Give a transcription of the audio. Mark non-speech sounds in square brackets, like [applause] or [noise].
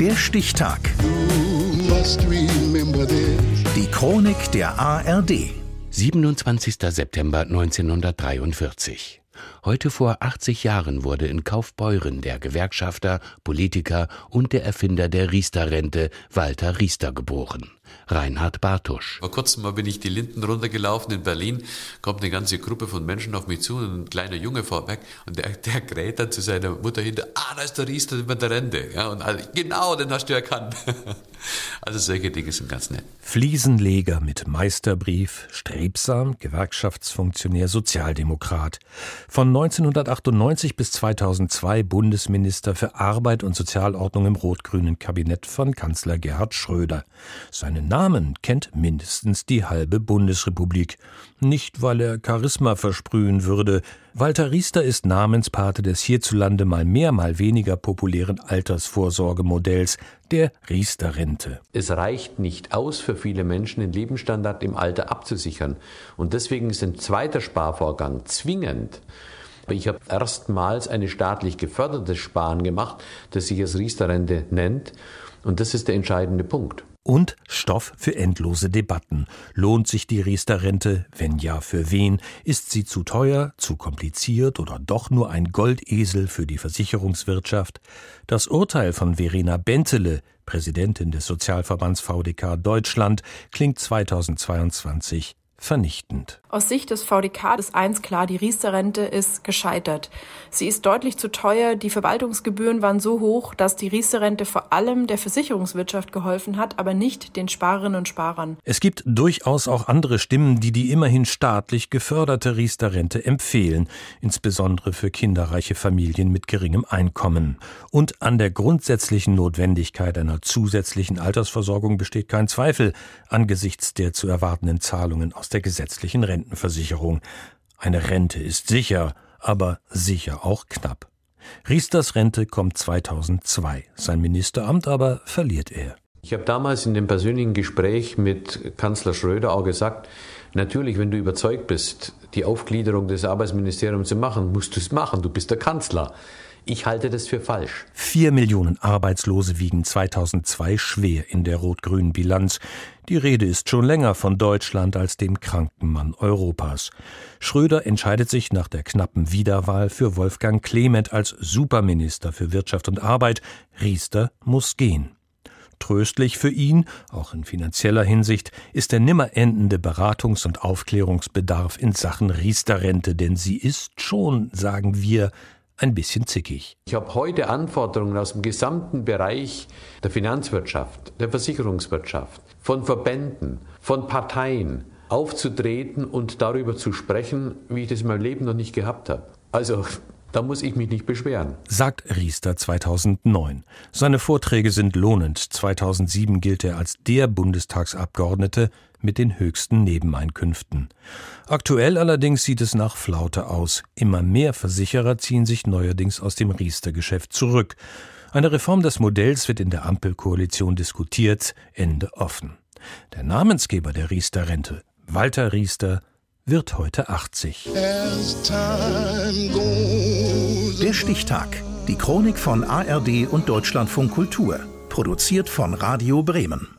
Der Stichtag. Die Chronik der ARD. 27. September 1943. Heute vor 80 Jahren wurde in Kaufbeuren der Gewerkschafter, Politiker und der Erfinder der Riester-Rente Walter Riester geboren. Reinhard Bartusch. Vor kurzem mal bin ich die Linden runtergelaufen in Berlin, kommt eine ganze Gruppe von Menschen auf mich zu und ein kleiner Junge vorweg und der, der kräht dann zu seiner Mutter hinter, ah, da ist der Riester mit der Rente. Ja, und alle, genau, den hast du erkannt. [laughs] Also solche Dinge sind ganz nett. Fliesenleger mit Meisterbrief, strebsam, Gewerkschaftsfunktionär, Sozialdemokrat. Von 1998 bis 2002 Bundesminister für Arbeit und Sozialordnung im rot-grünen Kabinett von Kanzler Gerhard Schröder. Seinen Namen kennt mindestens die halbe Bundesrepublik. Nicht, weil er Charisma versprühen würde. Walter Riester ist Namenspate des hierzulande mal mehr, mal weniger populären Altersvorsorgemodells, der Riester-Rente. Es reicht nicht aus für viele Menschen, den Lebensstandard im Alter abzusichern. Und deswegen ist ein zweiter Sparvorgang zwingend. Ich habe erstmals eine staatlich geförderte Sparen gemacht, das sich als Riester-Rente nennt. Und das ist der entscheidende Punkt und Stoff für endlose Debatten. Lohnt sich die Riester-Rente? Wenn ja, für wen? Ist sie zu teuer, zu kompliziert oder doch nur ein Goldesel für die Versicherungswirtschaft? Das Urteil von Verena Bentele, Präsidentin des Sozialverbands VDK Deutschland, klingt 2022 vernichtend. Aus Sicht des VDK ist eins klar, die Riester-Rente ist gescheitert. Sie ist deutlich zu teuer, die Verwaltungsgebühren waren so hoch, dass die Riester-Rente vor allem der Versicherungswirtschaft geholfen hat, aber nicht den Sparerinnen und Sparern. Es gibt durchaus auch andere Stimmen, die die immerhin staatlich geförderte Riester-Rente empfehlen, insbesondere für kinderreiche Familien mit geringem Einkommen. Und an der grundsätzlichen Notwendigkeit einer zusätzlichen Altersversorgung besteht kein Zweifel angesichts der zu erwartenden Zahlungen aus der gesetzlichen Rentenversicherung. Eine Rente ist sicher, aber sicher auch knapp. Riesters Rente kommt 2002. Sein Ministeramt aber verliert er. Ich habe damals in dem persönlichen Gespräch mit Kanzler Schröder auch gesagt, natürlich, wenn du überzeugt bist, die Aufgliederung des Arbeitsministeriums zu machen, musst du es machen, du bist der Kanzler. Ich halte das für falsch. Vier Millionen Arbeitslose wiegen 2002 schwer in der rot-grünen Bilanz. Die Rede ist schon länger von Deutschland als dem kranken Mann Europas. Schröder entscheidet sich nach der knappen Wiederwahl für Wolfgang Clement als Superminister für Wirtschaft und Arbeit. Riester muss gehen. Tröstlich für ihn, auch in finanzieller Hinsicht, ist der nimmer endende Beratungs- und Aufklärungsbedarf in Sachen Riester-Rente, denn sie ist schon, sagen wir, ein bisschen zickig. Ich habe heute Anforderungen aus dem gesamten Bereich der Finanzwirtschaft, der Versicherungswirtschaft, von Verbänden, von Parteien aufzutreten und darüber zu sprechen, wie ich das in meinem Leben noch nicht gehabt habe. Also [laughs] da muss ich mich nicht beschweren. Sagt Riester 2009. Seine Vorträge sind lohnend. 2007 gilt er als der Bundestagsabgeordnete mit den höchsten Nebeneinkünften. Aktuell allerdings sieht es nach Flaute aus. Immer mehr Versicherer ziehen sich neuerdings aus dem Riester-Geschäft zurück. Eine Reform des Modells wird in der Ampelkoalition diskutiert, Ende offen. Der Namensgeber der Riester-Rente, Walter Riester, wird heute 80. Der Stichtag. Die Chronik von ARD und Deutschlandfunk Kultur. Produziert von Radio Bremen.